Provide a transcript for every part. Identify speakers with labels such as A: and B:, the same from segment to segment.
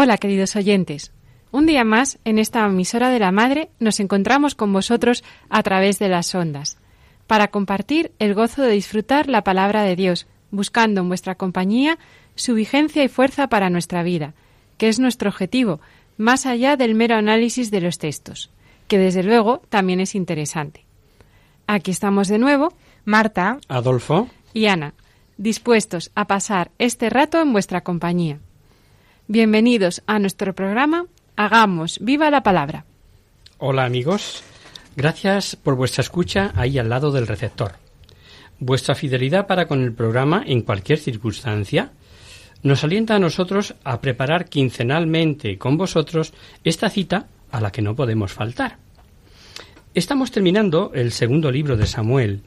A: Hola, queridos oyentes. Un día más, en esta emisora de la Madre, nos encontramos con vosotros a través de las ondas, para compartir el gozo de disfrutar la palabra de Dios, buscando en vuestra compañía su vigencia y fuerza para nuestra vida, que es nuestro objetivo, más allá del mero análisis de los textos, que desde luego también es interesante. Aquí estamos de nuevo, Marta
B: Adolfo.
A: y Ana, dispuestos a pasar este rato en vuestra compañía. Bienvenidos a nuestro programa Hagamos viva la palabra.
B: Hola amigos. Gracias por vuestra escucha ahí al lado del receptor. Vuestra fidelidad para con el programa en cualquier circunstancia nos alienta a nosotros a preparar quincenalmente con vosotros esta cita a la que no podemos faltar. Estamos terminando el segundo libro de Samuel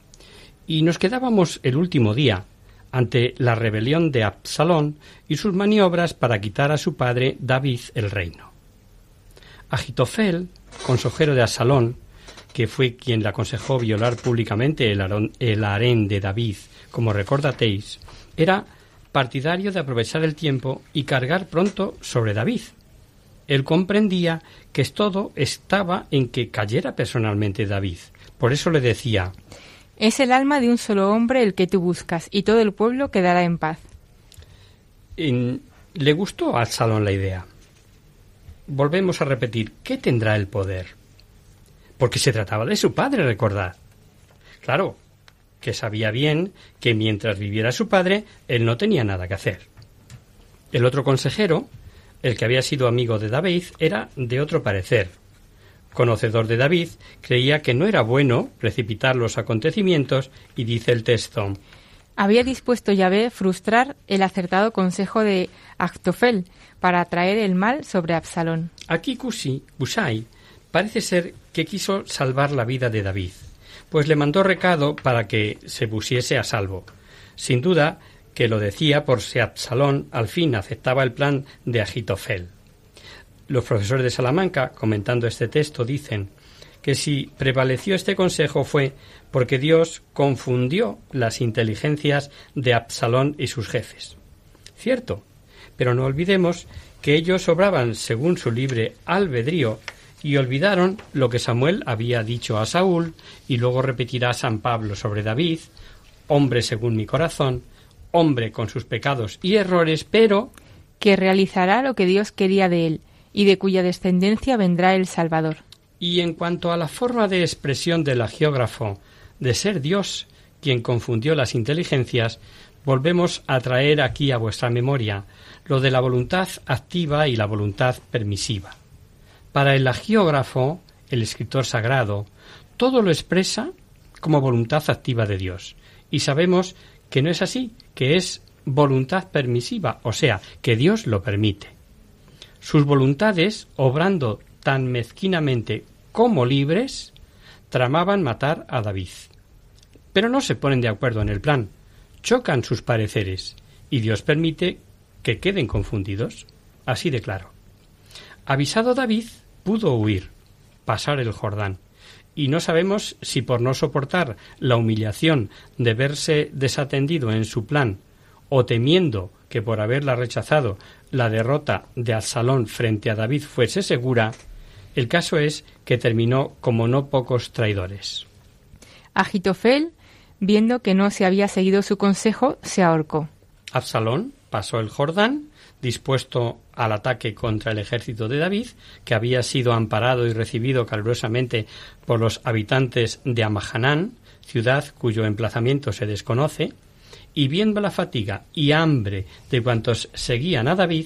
B: y nos quedábamos el último día ante la rebelión de Absalón y sus maniobras para quitar a su padre David el reino. Agitofel, consejero de Absalón, que fue quien le aconsejó violar públicamente el, harén de David, como recordatéis, era partidario de aprovechar el tiempo y cargar pronto sobre David. Él comprendía que todo estaba en que cayera personalmente David. Por eso le decía,
C: Es el alma de un solo hombre el que tú buscas, y todo el pueblo quedará en paz.
B: Le gustó a Absalón la idea. Volvemos a repetir, ¿qué tendrá el poder? Porque se trataba de su padre, recordad. Claro, que sabía bien que mientras viviera su padre, él no tenía nada que hacer. El otro consejero, el que había sido amigo de David, era de otro parecer. Conocedor de David, creía que no era bueno precipitar los acontecimientos y dice el texto,
C: Había dispuesto Yahvé frustrar el acertado consejo de Actofel para atraer el mal sobre Absalón.
B: Aquí Cusi, Busai, parece ser que quiso salvar la vida de David, pues le mandó recado para que se pusiese a salvo. Sin duda que lo decía por si Absalón al fin aceptaba el plan de Agitofel. Los profesores de Salamanca, comentando este texto, dicen que si prevaleció este consejo fue porque Dios confundió las inteligencias de Absalón y sus jefes. Cierto, pero no olvidemos que ellos obraban según su libre albedrío y olvidaron lo que Samuel había dicho a Saúl y luego repetirá San Pablo sobre David, hombre según mi corazón, hombre con sus pecados y errores, pero
C: que realizará lo que Dios quería de él, y de cuya descendencia vendrá el Salvador.
B: Y en cuanto a la forma de expresión del geógrafo de ser Dios quien confundió las inteligencias, volvemos a traer aquí a vuestra memoria lo de la voluntad activa y la voluntad permisiva. Para el agiógrafo, el escritor sagrado, todo lo expresa como voluntad activa de Dios. Y sabemos que no es así, que es voluntad permisiva, o sea, que Dios lo permite. Sus voluntades, obrando tan mezquinamente como libres, tramaban matar a David. Pero no se ponen de acuerdo en el plan, chocan sus pareceres, y Dios permite que queden confundidos. Así de claro. Avisado David, pudo huir, pasar el Jordán, y no sabemos si por no soportar la humillación de verse desatendido en su plan, o temiendo que por haberla rechazado la derrota de Absalón frente a David fuese segura, el caso es que terminó como no pocos traidores.
C: Agitofel, viendo que no se había seguido su consejo, se ahorcó.
B: Absalón pasó el Jordán dispuesto al ataque contra el ejército de David, que había sido amparado y recibido calurosamente por los habitantes de Amahanán, ciudad cuyo emplazamiento se desconoce, y viendo la fatiga y hambre de cuantos seguían a David,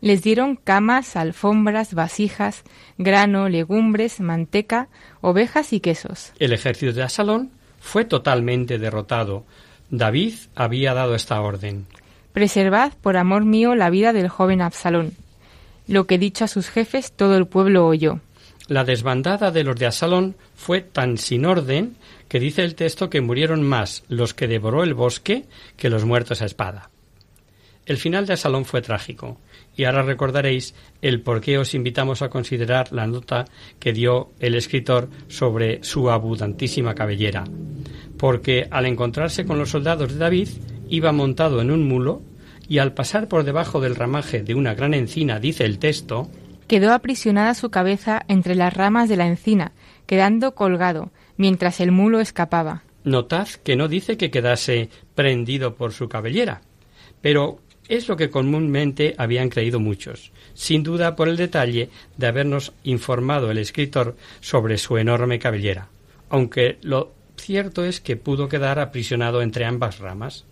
C: les dieron camas, alfombras, vasijas, grano, legumbres, manteca, ovejas y quesos.
B: El ejército de Asalón fue totalmente derrotado. David había dado esta orden.
C: Preservad por amor mío la vida del joven Absalón. Lo que dicho a sus jefes todo el pueblo oyó.
B: La desbandada de los de Asalón fue tan sin orden que dice el texto que murieron más los que devoró el bosque que los muertos a espada. El final de Asalón fue trágico, y ahora recordaréis el por qué os invitamos a considerar la nota que dio el escritor sobre su abundantísima cabellera. Porque al encontrarse con los soldados de David, iba montado en un mulo, y al pasar por debajo del ramaje de una gran encina, dice el texto,
C: quedó aprisionada su cabeza entre las ramas de la encina, quedando colgado, mientras el mulo escapaba.
B: Notad que no dice que quedase prendido por su cabellera, pero es lo que comúnmente habían creído muchos, sin duda por el detalle de habernos informado el escritor sobre su enorme cabellera, aunque lo cierto es que pudo quedar aprisionado entre ambas ramas.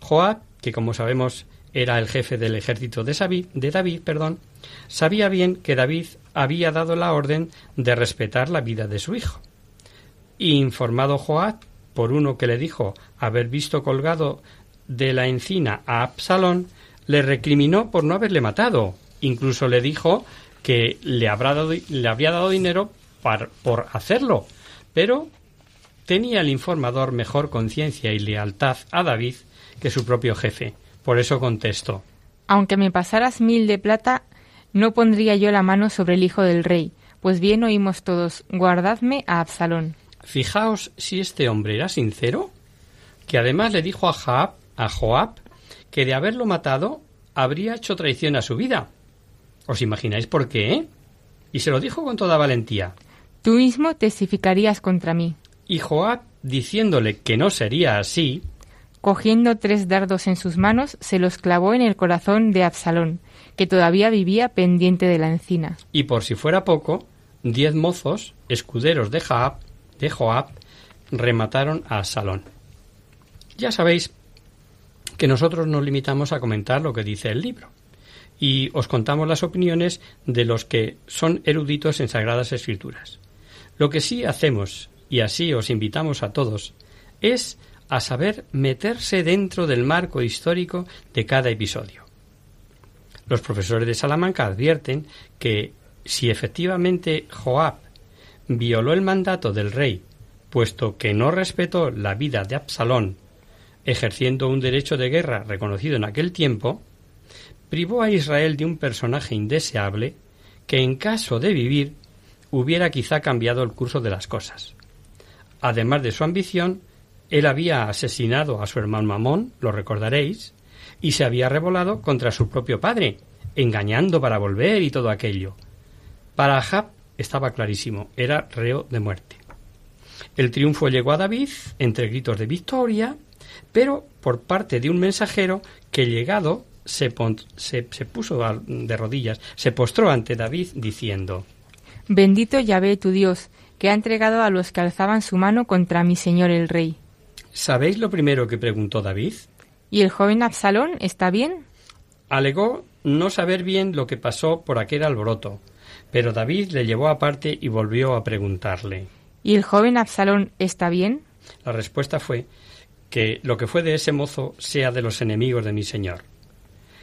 B: Joab, que como sabemos era el jefe del ejército de David, de David perdón, sabía bien que David había dado la orden de respetar la vida de su hijo. Y informado Joab por uno que le dijo haber visto colgado de la encina a Absalón, le recriminó por no haberle matado. Incluso le dijo que le, habrá dado, le habría dado dinero por hacerlo. Pero tenía el informador mejor conciencia y lealtad a David que su propio jefe. Por eso contestó.
C: Aunque me pasaras mil de plata, no pondría yo la mano sobre el hijo del rey. Pues bien oímos todos, guardadme a Absalón.
B: Fijaos si este hombre era sincero, que además le dijo a Joab a Joab que de haberlo matado habría hecho traición a su vida. ¿Os imagináis por qué? Y se lo dijo con toda valentía.
C: Tú mismo testificarías contra mí.
B: Y Joab, diciéndole que no sería así,
C: cogiendo tres dardos en sus manos, se los clavó en el corazón de Absalón, que todavía vivía pendiente de la encina.
B: Y por si fuera poco, diez mozos, escuderos de de Joab remataron a Absalón. Ya sabéis que nosotros nos limitamos a comentar lo que dice el libro y os contamos las opiniones de los que son eruditos en sagradas escrituras. Lo que sí hacemos, y así os invitamos a todos, es a saber meterse dentro del marco histórico de cada episodio. Los profesores de Salamanca advierten que si efectivamente Joab violó el mandato del rey, puesto que no respetó la vida de Absalón ejerciendo un derecho de guerra reconocido en aquel tiempo, privó a Israel de un personaje indeseable que en caso de vivir hubiera quizá cambiado el curso de las cosas. Además de su ambición, él había asesinado a su hermano Mamón, lo recordaréis, y se había revolado contra su propio padre, engañando para volver y todo aquello. Para Ahab estaba clarísimo, era reo de muerte. El triunfo llegó a David entre gritos de victoria pero por parte de un mensajero que llegado se, puso de rodillas, se postró ante David diciendo
C: Bendito Yahvé tu Dios, que ha entregado a los que alzaban su mano contra mi señor el rey.
B: ¿Sabéis lo primero que preguntó David?
C: ¿Y el joven Absalón está bien?
B: Alegó no saber bien lo que pasó por aquel alboroto, pero David le llevó aparte y volvió a preguntarle.
C: ¿Y el joven Absalón está bien?
B: La respuesta fue que lo que fue de ese mozo sea de los enemigos de mi señor.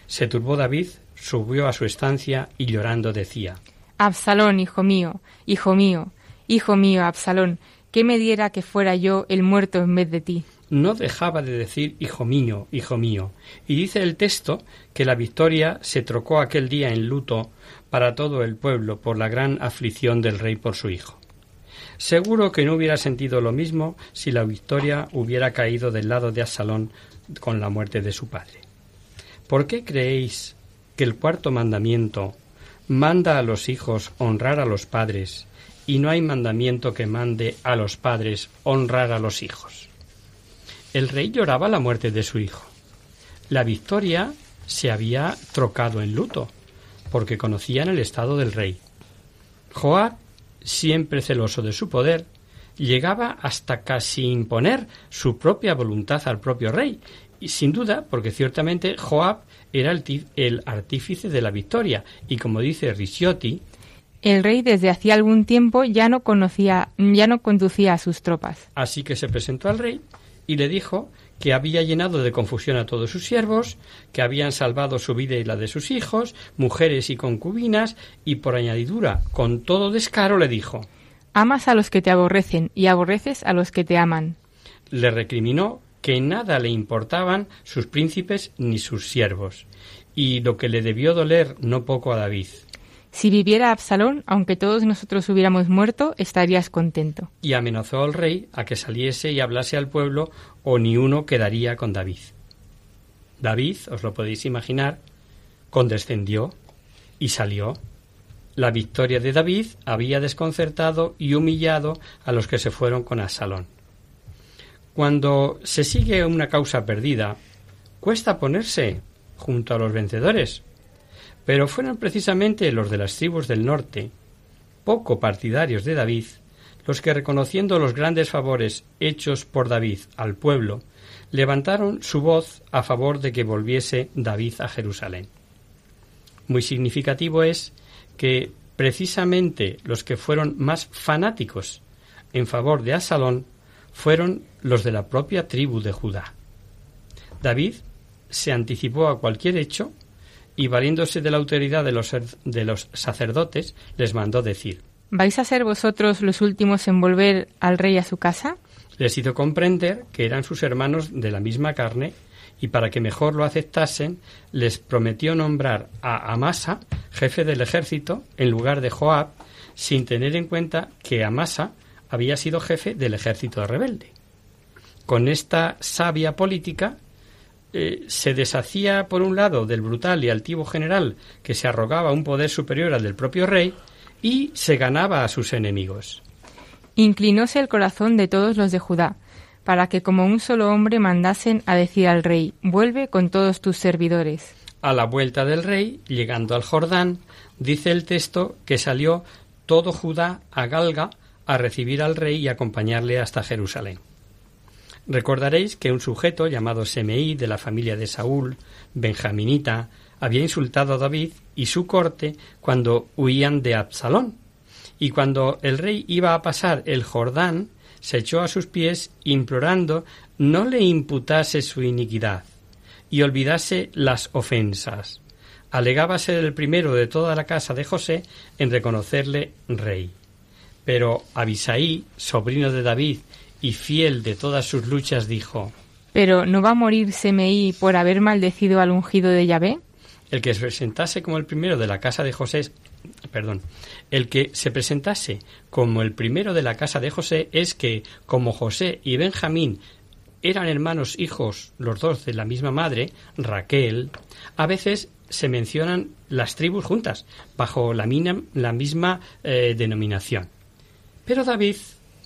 B: Se turbó David, subió a su estancia y llorando decía
C: Absalón, hijo mío, hijo mío, hijo mío, Absalón, que me diera que fuera yo el muerto en vez de ti.
B: No dejaba de decir hijo mío, hijo mío, y dice el texto que la victoria se trocó aquel día en luto para todo el pueblo por la gran aflicción del rey por su hijo. Seguro que no hubiera sentido lo mismo si la victoria hubiera caído del lado de Absalón con la muerte de su padre. ¿Por qué creéis que el cuarto mandamiento manda a los hijos honrar a los padres y no hay mandamiento que mande a los padres honrar a los hijos? El rey lloraba la muerte de su hijo. La victoria se había trocado en luto, porque conocían el estado del rey. Joab, siempre celoso de su poder, llegaba hasta casi imponer su propia voluntad al propio rey, y sin duda, porque ciertamente Joab era el, el artífice de la victoria, y como dice Ricciotti,
C: el rey desde hacía algún tiempo ya no conocía, ya no conducía a sus tropas.
B: Así que se presentó al rey y le dijo que había llenado de confusión a todos sus siervos, que habían salvado su vida y la de sus hijos, mujeres y concubinas, y por añadidura, con todo descaro, le dijo
C: Amas a los que te aborrecen y aborreces a los que te aman.
B: Le recriminó que nada le importaban sus príncipes ni sus siervos, y lo que le debió doler no poco a David.
C: Si viviera Absalón, aunque todos nosotros hubiéramos muerto, estarías contento.
B: Y amenazó al rey a que saliese y hablase al pueblo, o ni uno quedaría con David. David, os lo podéis imaginar, condescendió y salió. La victoria de David había desconcertado y humillado a los que se fueron con Absalón. Cuando se sigue una causa perdida, cuesta ponerse junto a los vencedores pero fueron precisamente los de las tribus del norte, poco partidarios de David, los que reconociendo los grandes favores hechos por David al pueblo, levantaron su voz a favor de que volviese David a Jerusalén. Muy significativo es que precisamente los que fueron más fanáticos en favor de Asalón fueron los de la propia tribu de Judá. David se anticipó a cualquier hecho y valiéndose de la autoridad de los, de los sacerdotes, les mandó decir
C: ¿Vais a ser vosotros los últimos en volver al rey a su casa?
B: Les hizo comprender que eran sus hermanos de la misma carne y para que mejor lo aceptasen, les prometió nombrar a Amasa jefe del ejército en lugar de Joab, sin tener en cuenta que Amasa había sido jefe del ejército rebelde. Con esta sabia política eh, se deshacía por un lado del brutal y altivo general que se arrogaba un poder superior al del propio rey y se ganaba a sus enemigos.
C: Inclinóse el corazón de todos los de Judá, para que como un solo hombre mandasen a decir al rey, vuelve con todos tus servidores.
B: A la vuelta del rey, llegando al Jordán, dice el texto que salió todo Judá a Galga a recibir al rey y acompañarle hasta Jerusalén. Recordaréis que un sujeto llamado Semeí de la familia de Saúl, benjaminita, había insultado a David y su corte cuando huían de Absalón. Y cuando el rey iba a pasar el Jordán, se echó a sus pies implorando no le imputase su iniquidad y olvidase las ofensas. Alegaba ser el primero de toda la casa de José en reconocerle rey. Pero Abisaí, sobrino de David y fiel de todas sus luchas, dijo
C: ¿Pero no va a morir Semeí por haber maldecido al ungido de Yahvé?
B: El que se presentase como el primero de la casa de José perdón, el que se presentase como el primero de la casa de José es que, como José y Benjamín eran hermanos hijos los dos de la misma madre, Raquel, a veces se mencionan las tribus juntas, bajo la, la misma eh, denominación. Pero David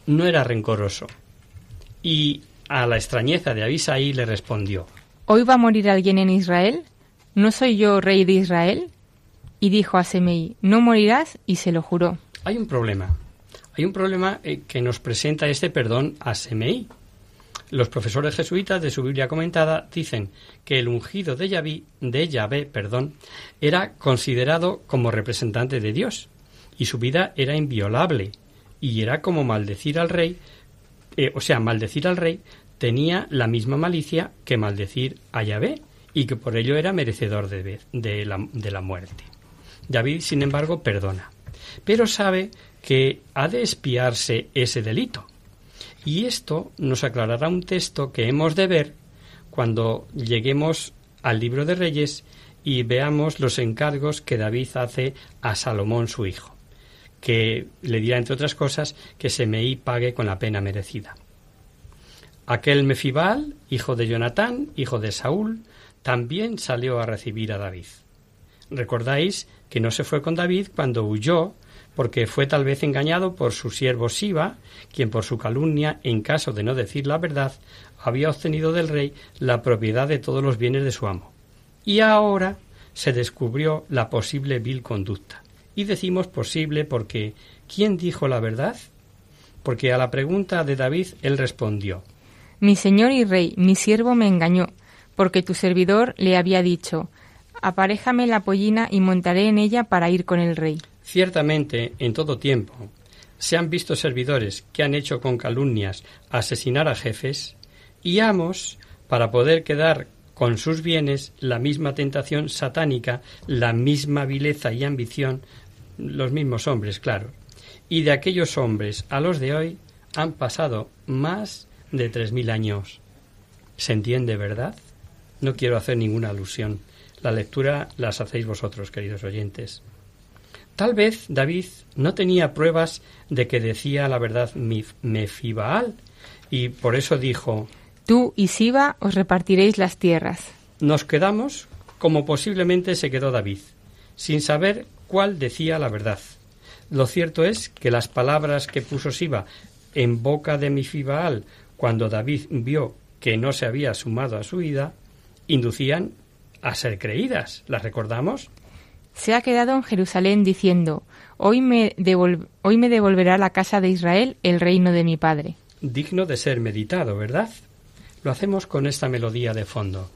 B: no era rencoroso y a la extrañeza de Abisaí le respondió
C: ¿Hoy va a morir alguien en Israel? ¿No soy yo rey de Israel? Y dijo a Semeí, no morirás, y se lo juró.
B: Hay un problema. Hay un problema eh, que nos presenta este perdón a Semeí. Los profesores jesuitas de su Biblia comentada dicen que el ungido de Yahvé, de Yahvé perdón, era considerado como representante de Dios y su vida era inviolable y era como maldecir al rey eh, o sea, maldecir al rey tenía la misma malicia que maldecir a Yahvé y que por ello era merecedor de, la, de la muerte. David, sin embargo, perdona, pero sabe que ha de espiarse ese delito. Y esto nos aclarará un texto que hemos de ver cuando lleguemos al libro de Reyes y veamos los encargos que David hace a Salomón su hijo que le dirá, entre otras cosas, que Semeí pague con la pena merecida. Aquel Mefibal, hijo de Jonatán, hijo de Saúl, también salió a recibir a David. Recordáis que no se fue con David cuando huyó, porque fue tal vez engañado por su siervo Siba, quien por su calumnia, en caso de no decir la verdad, había obtenido del rey la propiedad de todos los bienes de su amo. y ahora se descubrió la posible vil conducta. Y decimos posible porque ¿quién dijo la verdad? Porque a la pregunta de David él respondió
C: Mi señor y rey, mi siervo me engañó, porque tu servidor le había dicho Aparéjame la pollina y montaré en ella para ir con el rey.
B: Ciertamente, en todo tiempo, se han visto servidores que han hecho con calumnias asesinar a jefes y amos para poder quedar con sus bienes la misma tentación satánica, la misma vileza y ambición, los mismos hombres, claro. Y de aquellos hombres a los de hoy han pasado más de tres mil años. ¿Se entiende, verdad? No quiero hacer ninguna alusión. La lectura las hacéis vosotros, queridos oyentes. Tal vez David no tenía pruebas de que decía la verdad Mefibaal, y por eso dijo
C: Tú y Siba os repartiréis las tierras.
B: Nos quedamos como posiblemente se quedó David, sin saber cuál decía la verdad. Lo cierto es que las palabras que puso Siba en boca de Mefibaal cuando David vio que no se había sumado a su ida, inducían a ser creídas. ¿Las recordamos?
C: Se ha quedado en Jerusalén diciendo, hoy me, hoy me devolverá la casa de Israel el reino de mi padre.
B: Digno de ser meditado, ¿verdad? Lo hacemos con esta melodía de fondo.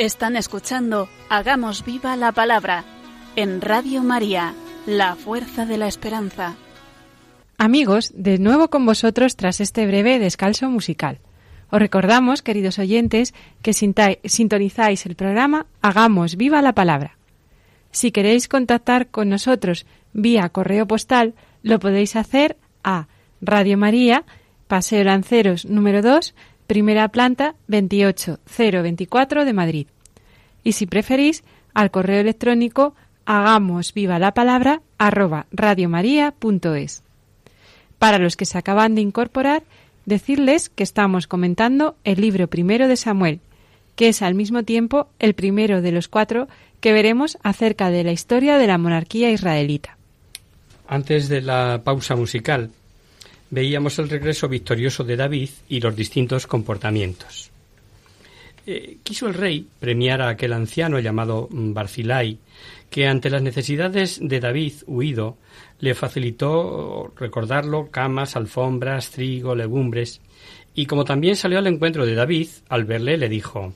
D: Están escuchando Hagamos viva la palabra en Radio María, la fuerza de la esperanza.
A: Amigos, de nuevo con vosotros tras este breve descalzo musical. Os recordamos, queridos oyentes, que sintonizáis el programa Hagamos viva la palabra. Si queréis contactar con nosotros vía correo postal, lo podéis hacer a Radio María, Paseo Lanceros número 2, primera planta 28024 de Madrid. Y si preferís, al correo electrónico hagamos viva la palabra arroba radiomaria.es. Para los que se acaban de incorporar, decirles que estamos comentando el libro primero de Samuel, que es al mismo tiempo el primero de los cuatro que veremos acerca de la historia de la monarquía israelita.
B: Antes de la pausa musical, veíamos el regreso victorioso de David y los distintos comportamientos. Eh, quiso el rey premiar a aquel anciano llamado Barzilai, que ante las necesidades de David huido le facilitó recordarlo camas, alfombras, trigo, legumbres, y como también salió al encuentro de David, al verle le dijo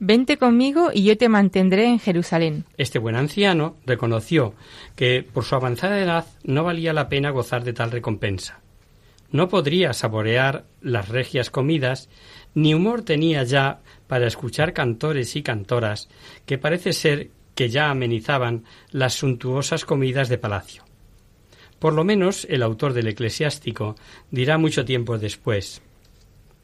C: Vente conmigo y yo te mantendré en Jerusalén.
B: Este buen anciano reconoció que por su avanzada edad no valía la pena gozar de tal recompensa. No podría saborear las regias comidas, ni humor tenía ya para escuchar cantores y cantoras que parece ser que ya amenizaban las suntuosas comidas de palacio. Por lo menos el autor del eclesiástico dirá mucho tiempo después.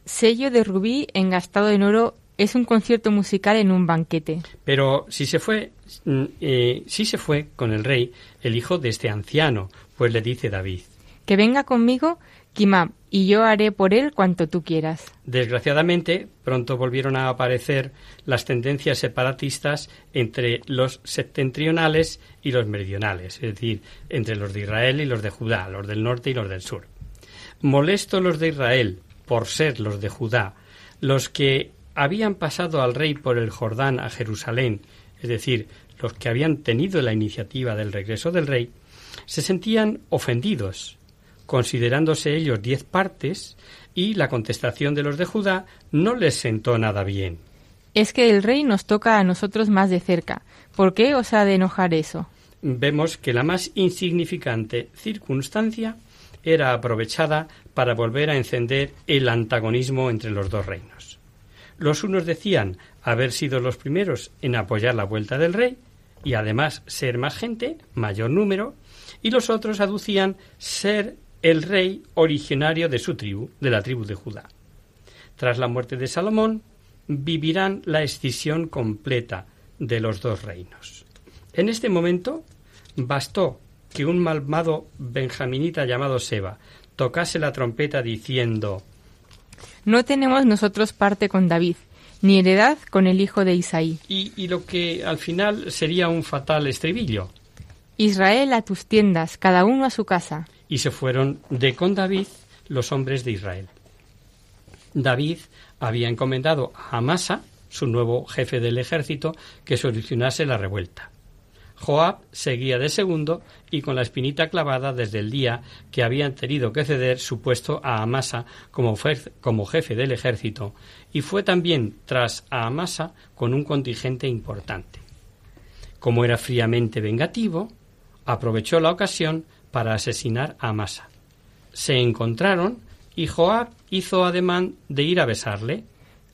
C: Sello de rubí engastado en oro es un concierto musical en un banquete.
B: Pero si se fue, mm, eh, si se fue con el rey, el hijo de este anciano, pues le dice David.
C: Que venga conmigo, Kimam, y yo haré por él cuanto tú quieras.
B: Desgraciadamente, pronto volvieron a aparecer las tendencias separatistas entre los septentrionales y los meridionales, es decir, entre los de Israel y los de Judá, los del norte y los del sur. Molesto los de Israel por ser los de Judá, los que habían pasado al rey por el Jordán a Jerusalén, es decir, los que habían tenido la iniciativa del regreso del rey, se sentían ofendidos, considerándose ellos diez partes, y la contestación de los de Judá no les sentó nada bien.
C: Es que el rey nos toca a nosotros más de cerca. ¿Por qué os ha de enojar eso?
B: Vemos que la más insignificante circunstancia era aprovechada para volver a encender el antagonismo entre los dos reinos. Los unos decían haber sido los primeros en apoyar la vuelta del rey y además ser más gente, mayor número, y los otros aducían ser el rey originario de su tribu, de la tribu de Judá. Tras la muerte de Salomón, vivirán la escisión completa de los dos reinos. En este momento bastó que un malvado benjaminita llamado Seba tocase la trompeta diciendo
C: no tenemos nosotros parte con David, ni heredad con el hijo de Isaí.
B: Y, lo que al final sería un fatal estribillo.
C: Israel a tus tiendas, cada uno a su casa.
B: Y se fueron de con David los hombres de Israel. David había encomendado a Amasa, su nuevo jefe del ejército, que solucionase la revuelta. Joab seguía de segundo y con la espinita clavada desde el día que habían tenido que ceder su puesto a Amasa como, como jefe del ejército y fue también tras a Amasa con un contingente importante. Como era fríamente vengativo, aprovechó la ocasión para asesinar a Amasa. Se encontraron y Joab hizo ademán de ir a besarle.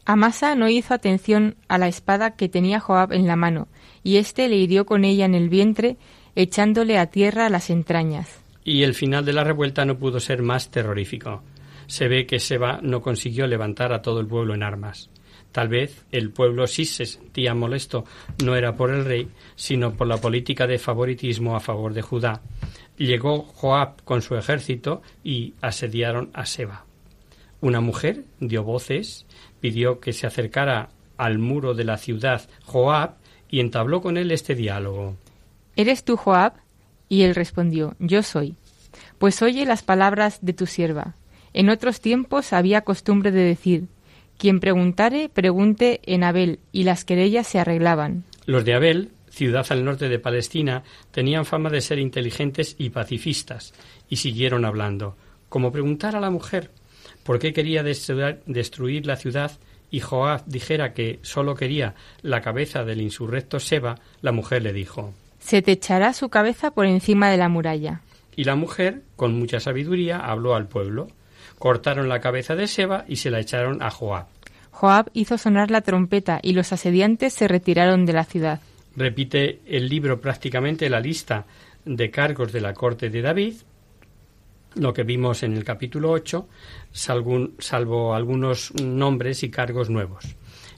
C: Amasa no hizo atención a la espada que tenía Joab en la mano, y éste le hirió con ella en el vientre, echándole a tierra las entrañas.
B: Y el final de la revuelta no pudo ser más terrorífico. Se ve que Seba no consiguió levantar a todo el pueblo en armas. Tal vez el pueblo sí se sentía molesto, no era por el rey, sino por la política de favoritismo a favor de Judá. Llegó Joab con su ejército y asediaron a Seba. Una mujer dio voces, pidió que se acercara al muro de la ciudad Joab y entabló con él este diálogo.
C: ¿Eres tú Joab? Y él respondió, Yo soy. Pues oye las palabras de tu sierva. En otros tiempos había costumbre de decir, quien preguntare, pregunte en Abel, y las querellas se arreglaban.
B: Los de Abel, ciudad al norte de Palestina, tenían fama de ser inteligentes y pacifistas, y siguieron hablando, como preguntar a la mujer por qué quería destruir la ciudad y Joab dijera que sólo quería la cabeza del insurrecto Seba, la mujer le dijo
C: Se te echará su cabeza por encima de la muralla.
B: Y la mujer, con mucha sabiduría, habló al pueblo. Cortaron la cabeza de Seba y se la echaron a Joab.
C: Joab hizo sonar la trompeta y los asediantes se retiraron de la ciudad.
B: Repite el libro prácticamente la lista de cargos de la corte de David, lo que vimos en el capítulo 8, salvo, algunos nombres y cargos nuevos.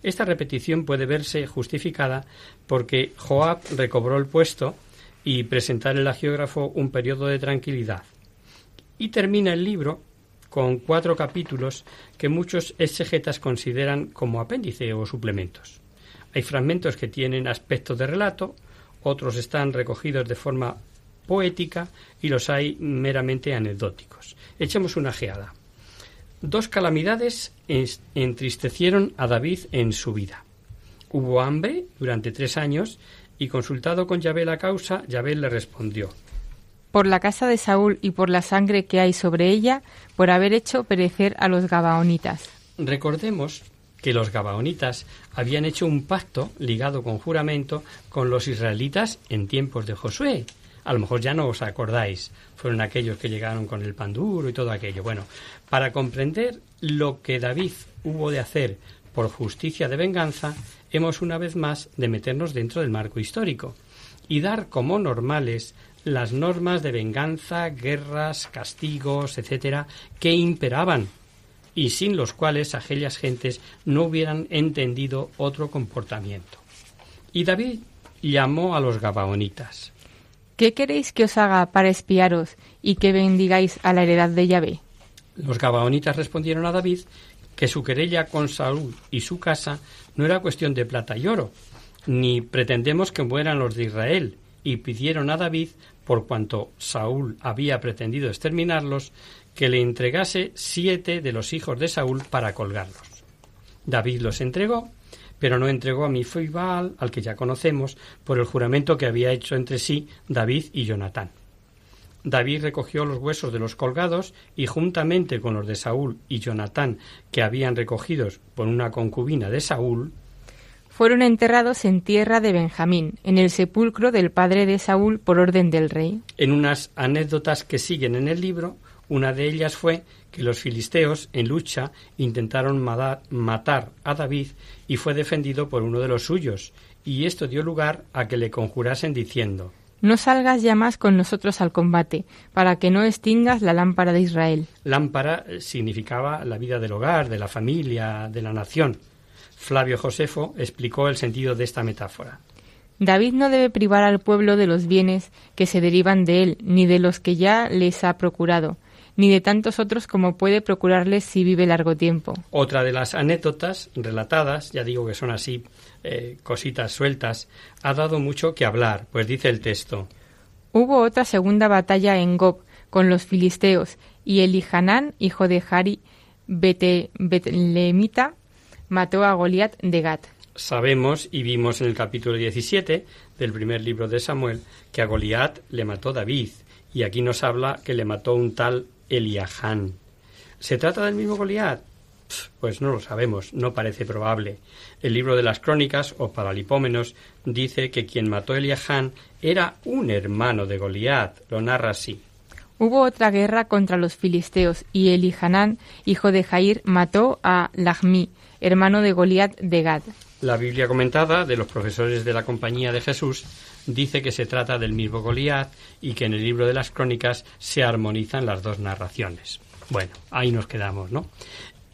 B: Esta repetición puede verse justificada porque Joab recobró el puesto y presentar el agiógrafo un periodo de tranquilidad. Y termina el libro con cuatro capítulos que muchos exegetas consideran como apéndice o suplementos. Hay fragmentos que tienen aspecto de relato, otros están recogidos de forma poética y los hay meramente anecdóticos. Echemos una geada. Dos calamidades entristecieron a David en su vida. Hubo hambre durante tres años y consultado con Yahvé la causa, Yahvé le respondió
C: Por la casa de Saúl y por la sangre que hay sobre ella, por haber hecho perecer a los Gabaonitas.
B: Recordemos que los Gabaonitas habían hecho un pacto ligado con juramento con los israelitas en tiempos de Josué. A lo mejor ya no os acordáis, fueron aquellos que llegaron con el pan duro y todo aquello. Bueno, para comprender lo que David hubo de hacer por justicia de venganza, hemos una vez más de meternos dentro del marco histórico y dar como normales las normas de venganza, guerras, castigos, etcétera, que imperaban y sin los cuales aquellas gentes no hubieran entendido otro comportamiento. Y David llamó a los Gabaonitas.
C: ¿Qué queréis que os haga para espiaros y que bendigáis a la heredad de Yahvé?
B: Los Gabaonitas respondieron a David que su querella con Saúl y su casa no era cuestión de plata y oro, ni pretendemos que mueran los de Israel, y pidieron a David, por cuanto Saúl había pretendido exterminarlos, que le entregase siete de los hijos de Saúl para colgarlos. David los entregó, pero no entregó a Mifibal, al que ya conocemos, por el juramento que había hecho entre sí David y Jonatán. David recogió los huesos de los colgados y juntamente con los de Saúl y Jonatán, que habían recogidos por una concubina de Saúl,
C: fueron enterrados en tierra de Benjamín, en el sepulcro del padre de Saúl por orden del rey.
B: En unas anécdotas que siguen en el libro, una de ellas fue que los filisteos, en lucha, intentaron matar a David y fue defendido por uno de los suyos, y esto dio lugar a que le conjurasen diciendo
C: No salgas ya más con nosotros al combate, para que no extingas la lámpara de Israel.
B: Lámpara eh, significaba la vida del hogar, de la familia, de la nación. Flavio Josefo explicó el sentido de esta metáfora.
C: David no debe privar al pueblo de los bienes que se derivan de él, ni de los que ya les ha procurado, ni de tantos otros como puede procurarles si vive largo tiempo.
B: Otra de las anécdotas relatadas, ya digo que son así eh, cositas sueltas, ha dado mucho que hablar, pues dice el texto.
C: Hubo otra segunda batalla en Gob con los filisteos, y Elihanán, hijo de Jari, Betlemita, mató a Goliat de Gat.
B: Sabemos y vimos en el capítulo 17 del primer libro de Samuel que a Goliat le mató David, y aquí nos habla que le mató un tal Eliahán. ¿Se trata del mismo Goliat? Pues no lo sabemos, no parece probable. El libro de las crónicas, o Paralipómenos, dice que quien mató a Eliahán era un hermano de Goliat, lo narra así.
C: Hubo otra guerra contra los filisteos, y Elihanán, hijo de Jair, mató a Lachmi, hermano de Goliat de Gad.
B: La Biblia comentada de los profesores de la Compañía de Jesús dice que se trata del mismo Goliat y que en el libro de las crónicas se armonizan las dos narraciones. Bueno, ahí nos quedamos, ¿no?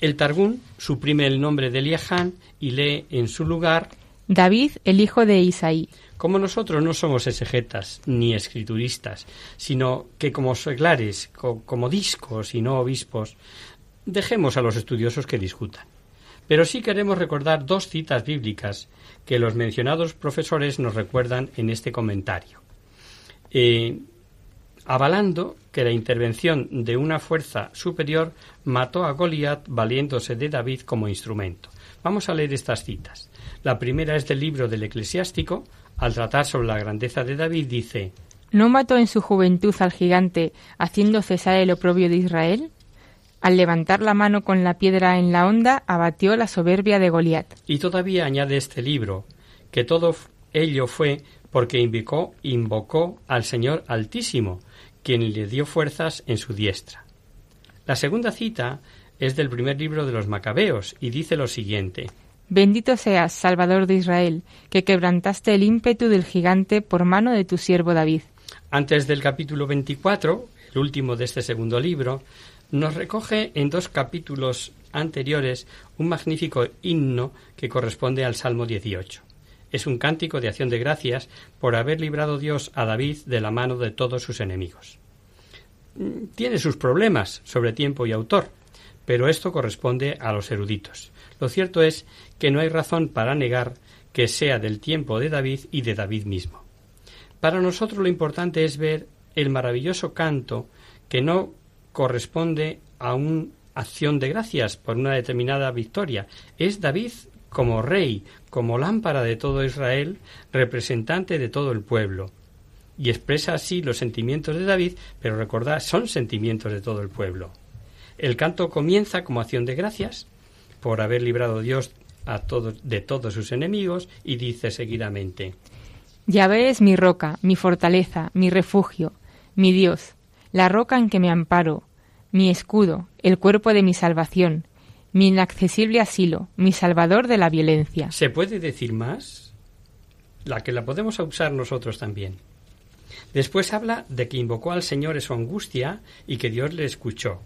B: El Targún suprime el nombre de Eliahán y lee en su lugar
C: David, el hijo de Isaí.
B: Como nosotros no somos exegetas ni escrituristas, sino que como seglares, como discos y no obispos, dejemos a los estudiosos que discutan. Pero sí queremos recordar dos citas bíblicas que los mencionados profesores nos recuerdan en este comentario. Eh, avalando que la intervención de una fuerza superior mató a Goliat valiéndose de David como instrumento. Vamos a leer estas citas. La primera es del libro del Eclesiástico. Al tratar sobre la grandeza de David dice
C: ¿No mató en su juventud al gigante haciendo cesar el oprobio de Israel? Al levantar la mano con la piedra en la onda, abatió la soberbia de Goliat.
B: Y todavía añade este libro, que todo ello fue porque invocó, invocó al Señor Altísimo, quien le dio fuerzas en su diestra. La segunda cita es del primer libro de los Macabeos y dice lo siguiente.
C: Bendito seas, Salvador de Israel, que quebrantaste el ímpetu del gigante por mano de tu siervo David.
B: Antes del capítulo 24, el último de este segundo libro, nos recoge en dos capítulos anteriores un magnífico himno que corresponde al Salmo 18. Es un cántico de acción de gracias por haber librado Dios a David de la mano de todos sus enemigos. Tiene sus problemas sobre tiempo y autor, pero esto corresponde a los eruditos. Lo cierto es que no hay razón para negar que sea del tiempo de David y de David mismo. Para nosotros lo importante es ver el maravilloso canto que no corresponde a una acción de gracias por una determinada victoria. Es David como rey, como lámpara de todo Israel, representante de todo el pueblo. Y expresa así los sentimientos de David, pero recordad, son sentimientos de todo el pueblo. El canto comienza como acción de gracias por haber librado Dios a todos de todos sus enemigos y dice seguidamente
C: Yahvé es mi roca, mi fortaleza, mi refugio, mi Dios, la roca en que me amparo, mi escudo, el cuerpo de mi salvación, mi inaccesible asilo, mi salvador de la violencia.
B: ¿Se puede decir más? La que la podemos usar nosotros también. Después habla de que invocó al Señor en su angustia y que Dios le escuchó.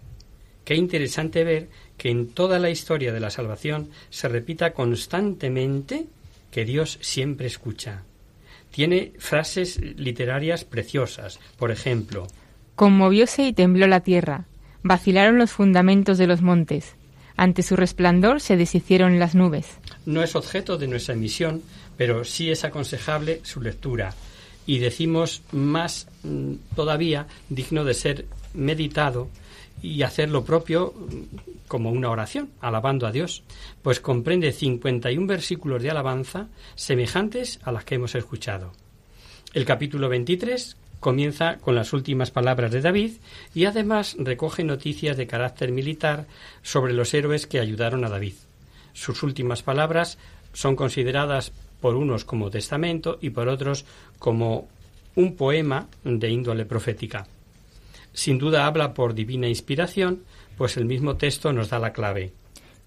B: Qué interesante ver que en toda la historia de la salvación se repita constantemente que Dios siempre escucha. Tiene frases literarias preciosas. Por ejemplo,
C: Conmovióse y tembló la tierra, vacilaron los fundamentos de los montes, ante su resplandor se deshicieron las nubes.
B: No es objeto de nuestra emisión, pero sí es aconsejable su lectura. Y decimos más mm, todavía digno de ser meditado y hacer lo propio mm, como una oración, alabando a Dios, pues comprende 51 versículos de alabanza semejantes a las que hemos escuchado. El capítulo 23 comienza con las últimas palabras de David y además recoge noticias de carácter militar sobre los héroes que ayudaron a David. Sus últimas palabras son consideradas por unos como testamento y por otros como un poema de índole profética. Sin duda habla por divina inspiración, pues el mismo texto nos da la clave.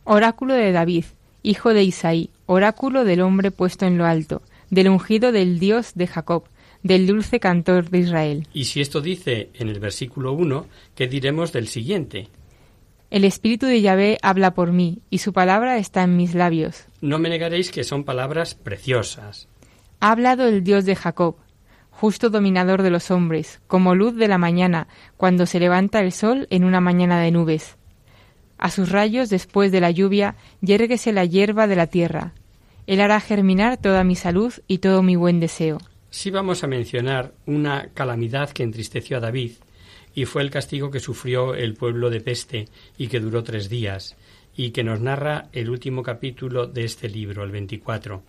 C: Oráculo de David, hijo de Isaí, oráculo del hombre puesto en lo alto, del ungido del Dios de Jacob, del dulce cantor de Israel.
B: Y si esto dice en el versículo 1, ¿qué diremos del siguiente?
C: El Espíritu de Yahvé habla por mí, y su palabra está en mis labios.
B: No me negaréis que son palabras preciosas.
C: Ha hablado el Dios de Jacob, justo dominador de los hombres, como luz de la mañana, cuando se levanta el sol en una mañana de nubes. A sus rayos, después de la lluvia, yérguese la hierba de la tierra. Él hará germinar toda mi salud y todo mi buen deseo.
B: Sí vamos a mencionar una calamidad que entristeció a David, y fue el castigo que sufrió el pueblo de Peste y que duró tres días, y que nos narra el último capítulo de este libro, el 24.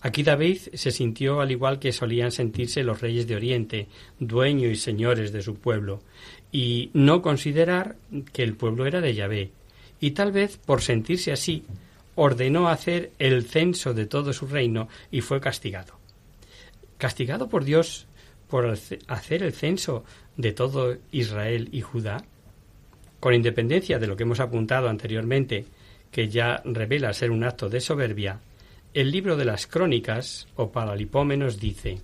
B: Aquí David se sintió al igual que solían sentirse los reyes de Oriente, dueños y señores de su pueblo, y no considerar que el pueblo era de Yahvé, y tal vez por sentirse así, ordenó hacer el censo de todo su reino y fue castigado castigado por Dios por hacer el censo de todo Israel y Judá, con independencia de lo que hemos apuntado anteriormente, que ya revela ser un acto de soberbia, el libro de las crónicas o Paralipómenos dice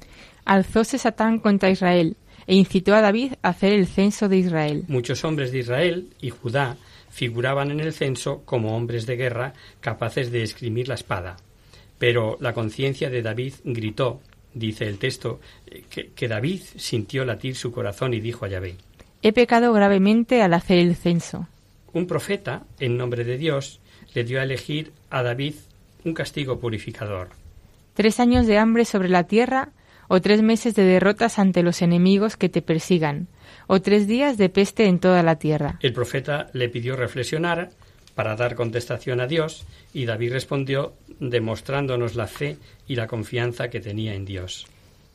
C: Alzóse Satán contra Israel e incitó a David a hacer el censo de Israel.
B: Muchos hombres de Israel y Judá figuraban en el censo como hombres de guerra capaces de esgrimir la espada. Pero la conciencia de David gritó dice el texto, que, que, David sintió latir su corazón y dijo a Yahvé,
C: He pecado gravemente al hacer el censo.
B: Un profeta, en nombre de Dios, le dio a elegir a David un castigo purificador.
C: Tres años de hambre sobre la tierra o tres meses de derrotas ante los enemigos que te persigan, o tres días de peste en toda la tierra.
B: El profeta le pidió reflexionar para dar contestación a Dios y David respondió demostrándonos la fe y la confianza que tenía en Dios.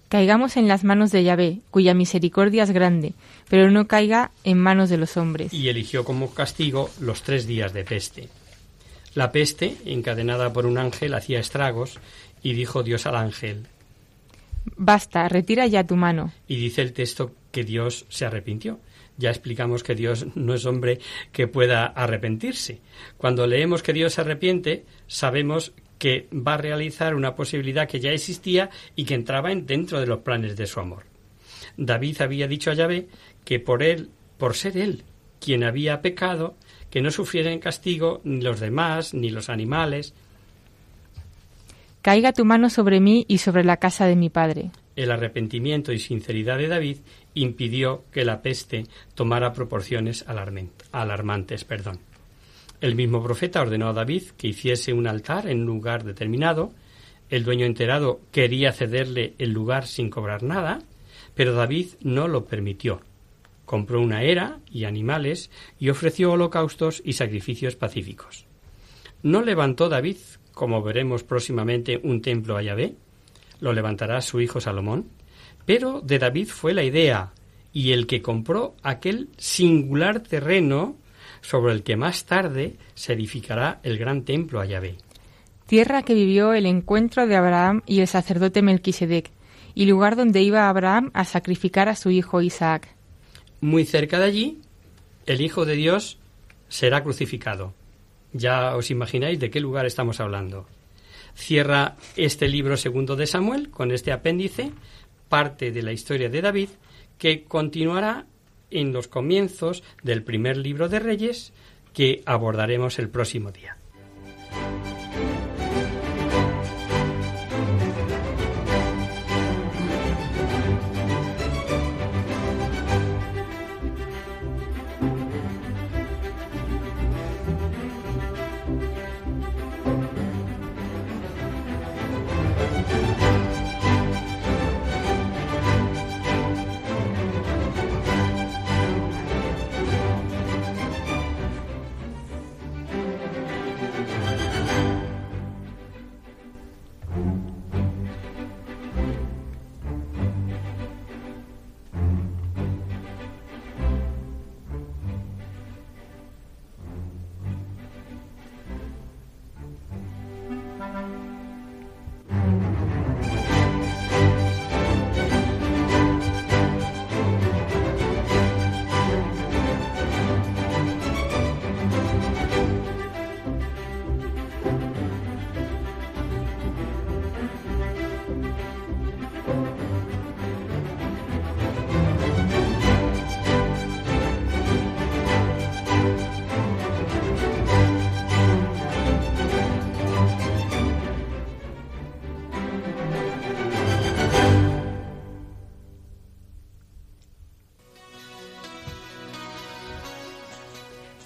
C: caigamos en las manos de Yahvé, cuya misericordia es grande, pero no caiga en manos de los hombres.
B: Y eligió como castigo los tres días de peste. La peste, encadenada por un ángel, hacía estragos, y dijo Dios al ángel,
C: Basta, retira ya tu mano.
B: Y dice el texto que Dios se arrepintió. Ya explicamos que Dios no es hombre que pueda arrepentirse. Cuando leemos que Dios se arrepiente, sabemos que va a realizar una posibilidad que ya existía y que entraba en dentro de los planes de su amor. David había dicho a Yahvé que por él, por ser él quien había pecado, que no sufrieran castigo ni los demás, ni los animales.
C: Caiga tu mano sobre mí y sobre la casa de mi padre.
B: El arrepentimiento y sinceridad de David impidió que la peste tomara proporciones alarmantes. Perdón. El mismo profeta ordenó a David que hiciese un altar en un lugar determinado. El dueño enterado quería cederle el lugar sin cobrar nada, pero David no lo permitió. Compró una era y animales y ofreció holocaustos y sacrificios pacíficos. No levantó David, como veremos próximamente, un templo a Yahvé, lo levantará su hijo Salomón, pero de David fue la idea y el que compró aquel singular terreno sobre el que más tarde se edificará el gran templo a Yahvé.
C: Tierra que vivió el encuentro de Abraham y el sacerdote Melquisedec, y lugar donde iba Abraham a sacrificar a su hijo Isaac.
B: Muy cerca de allí, el Hijo de Dios será crucificado. Ya os imagináis de qué lugar estamos hablando. Cierra este libro segundo de Samuel con este apéndice, parte de la historia de David, que continuará en los comienzos del primer libro de Reyes que abordaremos el próximo día.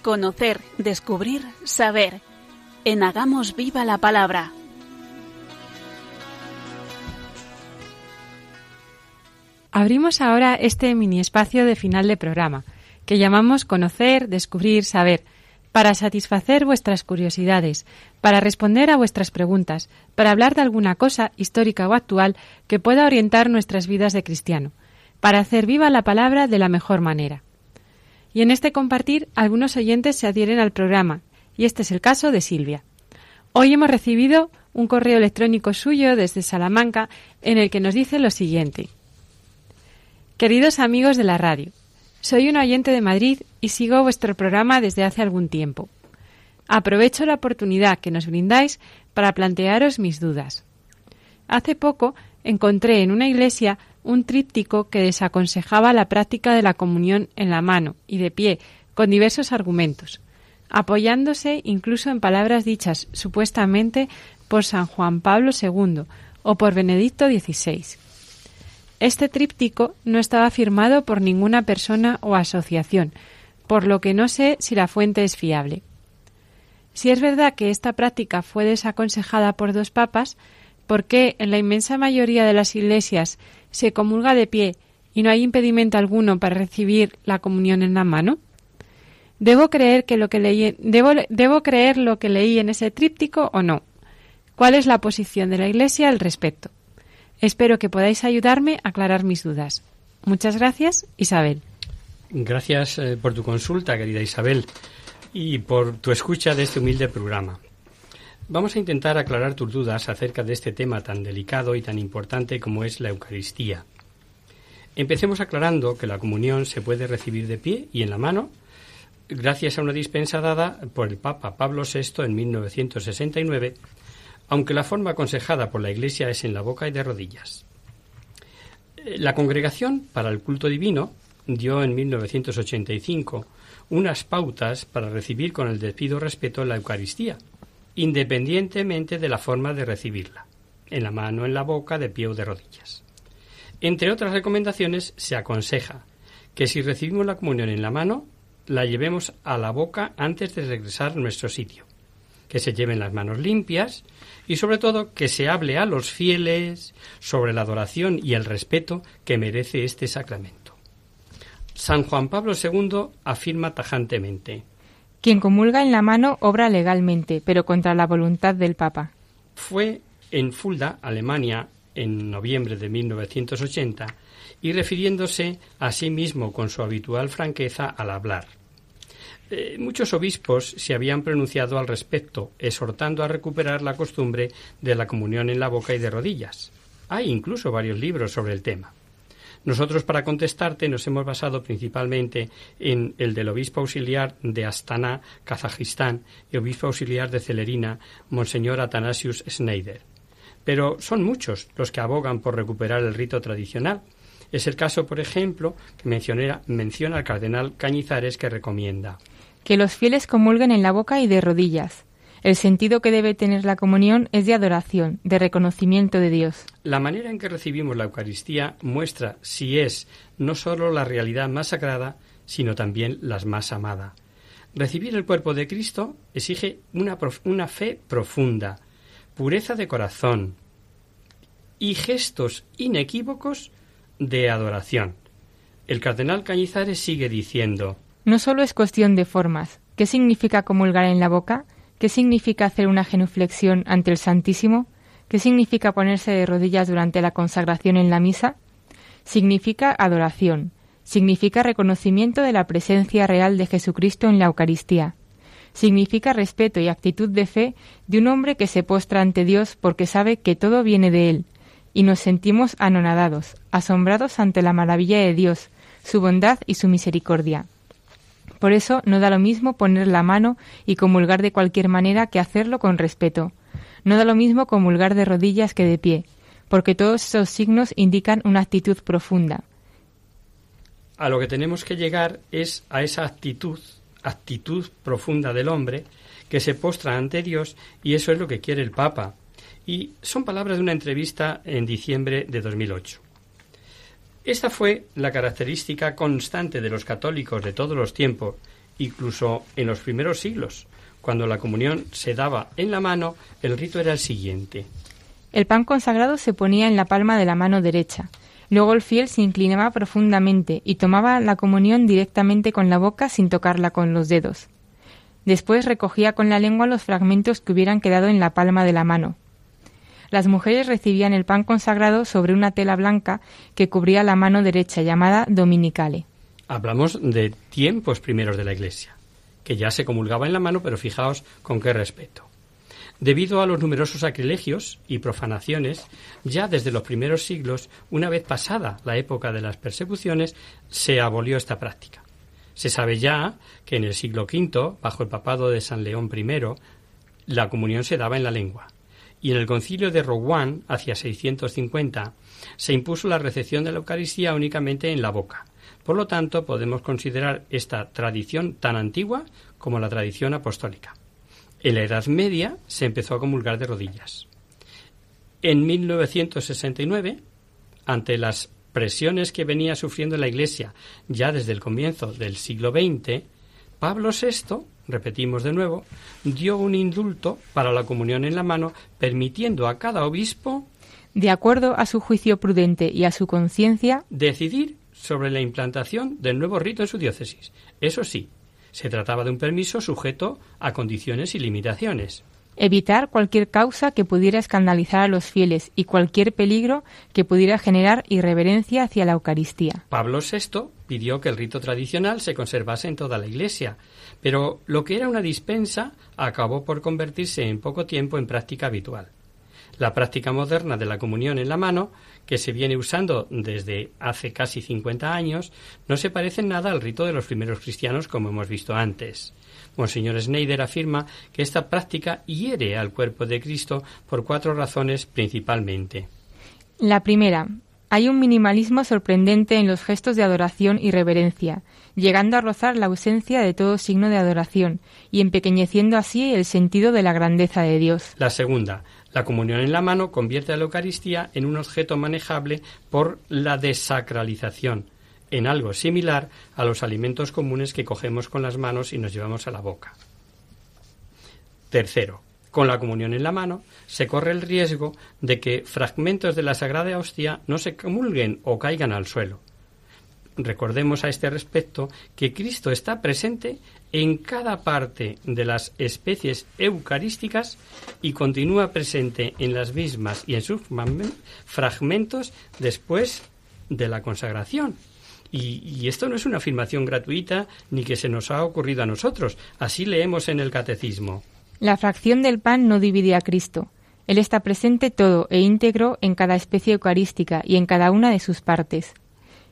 D: Conocer, descubrir, saber. En Hagamos Viva la Palabra.
A: Abrimos ahora este mini espacio de final de programa, que llamamos Conocer, Descubrir, Saber, para satisfacer vuestras curiosidades, para responder a vuestras preguntas, para hablar de alguna cosa histórica o actual que pueda orientar nuestras vidas de cristiano, para hacer viva la palabra de la mejor manera. Y en este compartir, algunos oyentes se adhieren al programa, y este es el caso de Silvia. Hoy hemos recibido un correo electrónico suyo desde Salamanca en el que nos dice lo siguiente. Queridos amigos de la radio, soy un oyente de Madrid y sigo vuestro programa desde hace algún tiempo. Aprovecho la oportunidad que nos brindáis para plantearos mis dudas. Hace poco encontré en una iglesia un tríptico que desaconsejaba la práctica de la comunión en la mano y de pie, con diversos argumentos, apoyándose incluso en palabras dichas supuestamente por San Juan Pablo II o por Benedicto XVI. Este tríptico no estaba firmado por ninguna persona o asociación, por lo que no sé si la fuente es fiable. Si es verdad que esta práctica fue desaconsejada por dos papas, ¿por qué en la inmensa mayoría de las iglesias se comulga de pie y no hay impedimento alguno para recibir la comunión en la mano? ¿Debo creer, que lo que leí, debo, ¿Debo creer lo que leí en ese tríptico o no? ¿Cuál es la posición de la Iglesia al respecto? Espero que podáis ayudarme a aclarar mis dudas. Muchas gracias, Isabel.
B: Gracias eh, por tu consulta, querida Isabel, y por tu escucha de este humilde programa. Vamos a intentar aclarar tus dudas acerca de este tema tan delicado y tan importante como es la Eucaristía. Empecemos aclarando que la comunión se puede recibir de pie y en la mano, gracias a una dispensa dada por el Papa Pablo VI en 1969, aunque la forma aconsejada por la Iglesia es en la boca y de rodillas. La Congregación para el Culto Divino dio en 1985 unas pautas para recibir con el debido respeto la Eucaristía, independientemente de la forma de recibirla, en la mano, en la boca, de pie o de rodillas. Entre otras recomendaciones, se aconseja que si recibimos la comunión en la mano, la llevemos a la boca antes de regresar a nuestro sitio, que se lleven las manos limpias y sobre todo que se hable a los fieles sobre la adoración y el respeto que merece este sacramento. San Juan Pablo II afirma tajantemente
C: Quien comulga en la mano obra legalmente, pero contra la voluntad del Papa.
B: Fue en Fulda, Alemania, en noviembre de 1980 y refiriéndose a sí mismo con su habitual franqueza al hablar. Eh, muchos obispos se habían pronunciado al respecto, exhortando a recuperar la costumbre de la comunión en la boca y de rodillas. Hay incluso varios libros sobre el tema. Nosotros, para contestarte, nos hemos basado principalmente en el del obispo auxiliar de Astana, Kazajistán, y obispo auxiliar de Celerina, Monseñor Athanasius Schneider. Pero son muchos los que abogan por recuperar el rito tradicional. Es el caso, por ejemplo, que menciona el cardenal Cañizares que recomienda
C: que los fieles comulguen en la boca y de rodillas. El sentido que debe tener la comunión es de adoración, de reconocimiento de Dios.
B: La manera en que recibimos la Eucaristía muestra si es no sólo la realidad más sagrada, sino también la más amada. Recibir el cuerpo de Cristo exige una, una fe profunda, pureza de corazón y gestos inequívocos de adoración. El cardenal Cañizares sigue diciendo
C: No solo es cuestión de formas. ¿Qué significa comulgar en la boca? ¿Qué significa hacer una genuflexión ante el Santísimo? ¿Qué significa ponerse de rodillas durante la consagración en la misa? Significa adoración, significa reconocimiento de la presencia real de Jesucristo en la Eucaristía, significa respeto y actitud de fe de un hombre que se postra ante Dios porque sabe que todo viene de Él, y nos sentimos anonadados, asombrados ante la maravilla de Dios, su bondad y su misericordia. Por eso no da lo mismo poner la mano y comulgar de cualquier manera que hacerlo con respeto. No da lo mismo comulgar de rodillas que de pie, porque todos esos signos indican una actitud profunda.
B: A lo que tenemos que llegar es a esa actitud, actitud profunda del hombre, que se postra ante Dios, y eso es lo que quiere el Papa. Y son palabras de una entrevista en diciembre de 2008. Esta fue la característica constante de los católicos de todos los tiempos, incluso en los primeros siglos. Cuando la comunión se daba en la mano, el rito era el siguiente.
C: El pan consagrado se ponía en la palma de la mano derecha. Luego el fiel se inclinaba profundamente y tomaba la comunión directamente con la boca sin tocarla con los dedos. Después recogía con la lengua los fragmentos que hubieran quedado en la palma de la mano las mujeres recibían el pan consagrado sobre una tela blanca que cubría la mano derecha, llamada dominicale.
B: Hablamos de tiempos primeros de la Iglesia, que ya se comulgaba en la mano, pero fijaos con qué respeto. Debido a los numerosos sacrilegios y profanaciones, ya desde los primeros siglos, una vez pasada la época de las persecuciones, se abolió esta práctica. Se sabe ya que en el siglo V, bajo el papado de San León I, la comunión se daba en la lengua, y en el concilio de Rouen, hacia 650, se impuso la recepción de la Eucaristía únicamente en la boca. Por lo tanto, podemos considerar esta tradición tan antigua como la tradición apostólica. En la Edad Media se empezó a comulgar de rodillas. En 1969, ante las presiones que venía sufriendo la Iglesia ya desde el comienzo del siglo XX, Pablo VI repetimos de nuevo, dio un indulto para la comunión en la mano, permitiendo a cada obispo,
C: de acuerdo a su juicio prudente y a su conciencia,
B: decidir sobre la implantación del nuevo rito en su diócesis. Eso sí, se trataba de un permiso sujeto a condiciones y limitaciones.
C: evitar cualquier causa que pudiera escandalizar a los fieles y cualquier peligro que pudiera generar irreverencia hacia la Eucaristía.
B: Pablo VI pidió que el rito tradicional se conservase en toda la Iglesia, pero lo que era una dispensa acabó por convertirse en poco tiempo en práctica habitual. La práctica moderna de la comunión en la mano, que se viene usando desde hace casi 50 años, no se parece nada al rito de los primeros cristianos como hemos visto antes. Monseñor Schneider afirma que esta práctica hiere al cuerpo de Cristo por cuatro razones principalmente.
C: La primera, hay un minimalismo sorprendente en los gestos de adoración y reverencia, llegando a rozar la ausencia de todo signo de adoración y empequeñeciendo así el sentido de la grandeza de Dios.
B: La segunda, la comunión en la mano convierte a la Eucaristía en un objeto manejable por la desacralización, en algo similar a los alimentos comunes que cogemos con las manos y nos llevamos a la boca. Tercero, con la comunión en la mano se corre el riesgo de que fragmentos de la Sagrada Hostia no se comulguen o caigan al suelo. Recordemos a este respecto que Cristo está presente en cada parte de las especies eucarísticas y continúa presente en las mismas y en sus fragmentos después de la consagración. Y, y, esto no es una afirmación gratuita ni que se nos ha ocurrido a nosotros. Así leemos en el Catecismo.
C: La fracción del pan no divide a Cristo. Él está presente todo e íntegro en cada especie eucarística y en cada una de sus partes.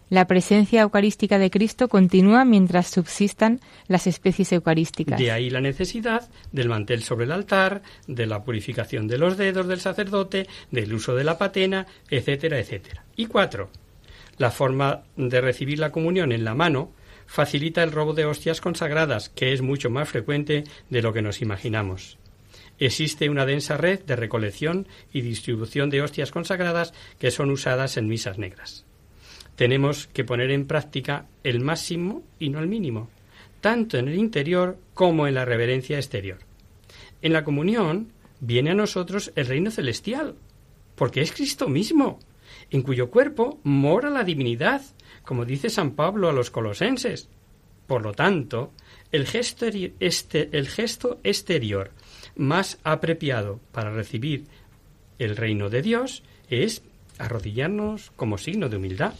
C: La presencia eucarística de Cristo continúa mientras subsistan las especies eucarísticas.
B: De ahí la necesidad del mantel sobre el altar, de la purificación de los dedos del sacerdote, del uso de la patena, etcétera, etcétera. Y cuatro, la forma de recibir la comunión en la mano facilita el robo de hostias consagradas, que es mucho más frecuente de lo que nos imaginamos. Existe una densa red de recolección y distribución de hostias consagradas que son usadas en misas negras tenemos que poner en práctica el máximo y no el mínimo, tanto en el interior como en la reverencia exterior. En la comunión viene a nosotros el reino celestial, porque es Cristo mismo, en cuyo cuerpo mora la divinidad, como dice San Pablo a los colosenses. Por lo tanto, el gesto, este, el gesto exterior más apropiado para recibir el reino de Dios es arrodillarnos como signo de humildad.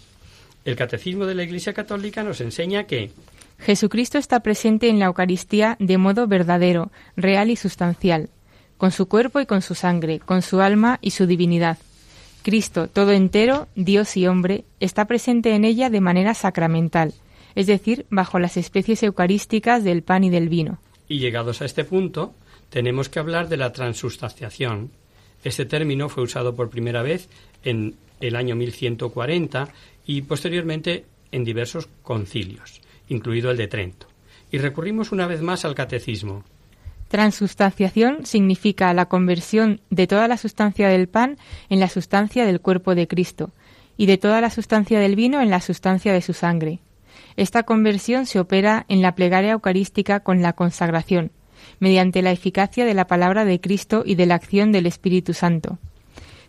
B: El Catecismo de la Iglesia Católica nos enseña que
C: Jesucristo está presente en la Eucaristía de modo verdadero, real y sustancial, con su cuerpo y con su sangre, con su alma y su divinidad. Cristo, todo entero, Dios y hombre, está presente en ella de manera sacramental, es decir, bajo las especies eucarísticas del pan y del vino.
B: Y llegados a este punto, tenemos que hablar de la transustanciación. Este término fue usado por primera vez en el año 1140 y posteriormente en diversos concilios, incluido el de Trento. Y recurrimos una vez más al catecismo.
C: Transustanciación significa la conversión de toda la sustancia del pan en la sustancia del cuerpo de Cristo y de toda la sustancia del vino en la sustancia de su sangre. Esta conversión se opera en la plegaria eucarística con la consagración, mediante la eficacia de la palabra de Cristo y de la acción del Espíritu Santo.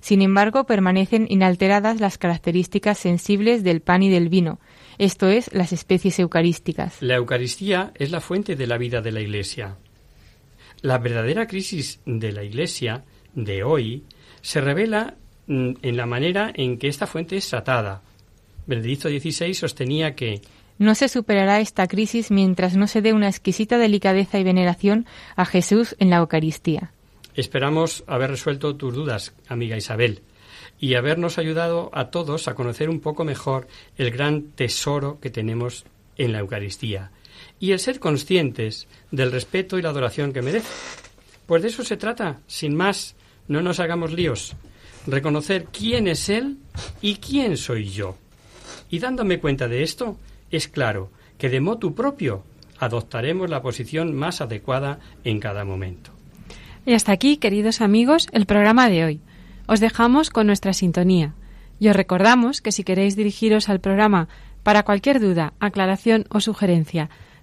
C: Sin embargo, permanecen inalteradas las características sensibles del pan y del vino, esto es, las especies eucarísticas.
B: La Eucaristía es la fuente de la vida de la Iglesia. La verdadera crisis de la Iglesia de hoy se revela mm, en la manera en que esta fuente es tratada. Benedicto XVI sostenía que
C: no se superará esta crisis mientras no se dé una exquisita delicadeza y veneración a Jesús en la Eucaristía.
B: Esperamos haber resuelto tus dudas, amiga Isabel, y habernos ayudado a todos a conocer un poco mejor el gran tesoro que tenemos en la Eucaristía y el ser conscientes del respeto y la adoración que merece. Pues de eso se trata, sin más, no nos hagamos líos. Reconocer quién es Él y quién soy yo. Y dándome cuenta de esto, es claro que de motu propio adoptaremos la posición más adecuada en cada momento.
A: Y hasta aquí, queridos amigos, el programa de hoy. Os dejamos con nuestra sintonía. Y os recordamos que si queréis dirigiros al programa para cualquier duda, aclaración o sugerencia,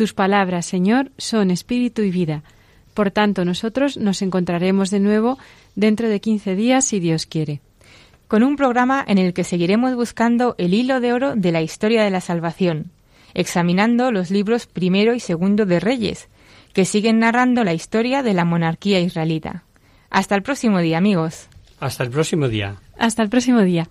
A: Tus palabras, Señor, son espíritu y vida. Por tanto, nosotros nos encontraremos de nuevo dentro de 15 días, si Dios quiere.
C: Con un programa en el que seguiremos buscando el hilo de oro de la historia de la salvación, examinando los libros primero y segundo de Reyes, que siguen narrando la historia de la monarquía israelita. Hasta el próximo día, amigos.
B: Hasta el próximo día.
A: Hasta el próximo día.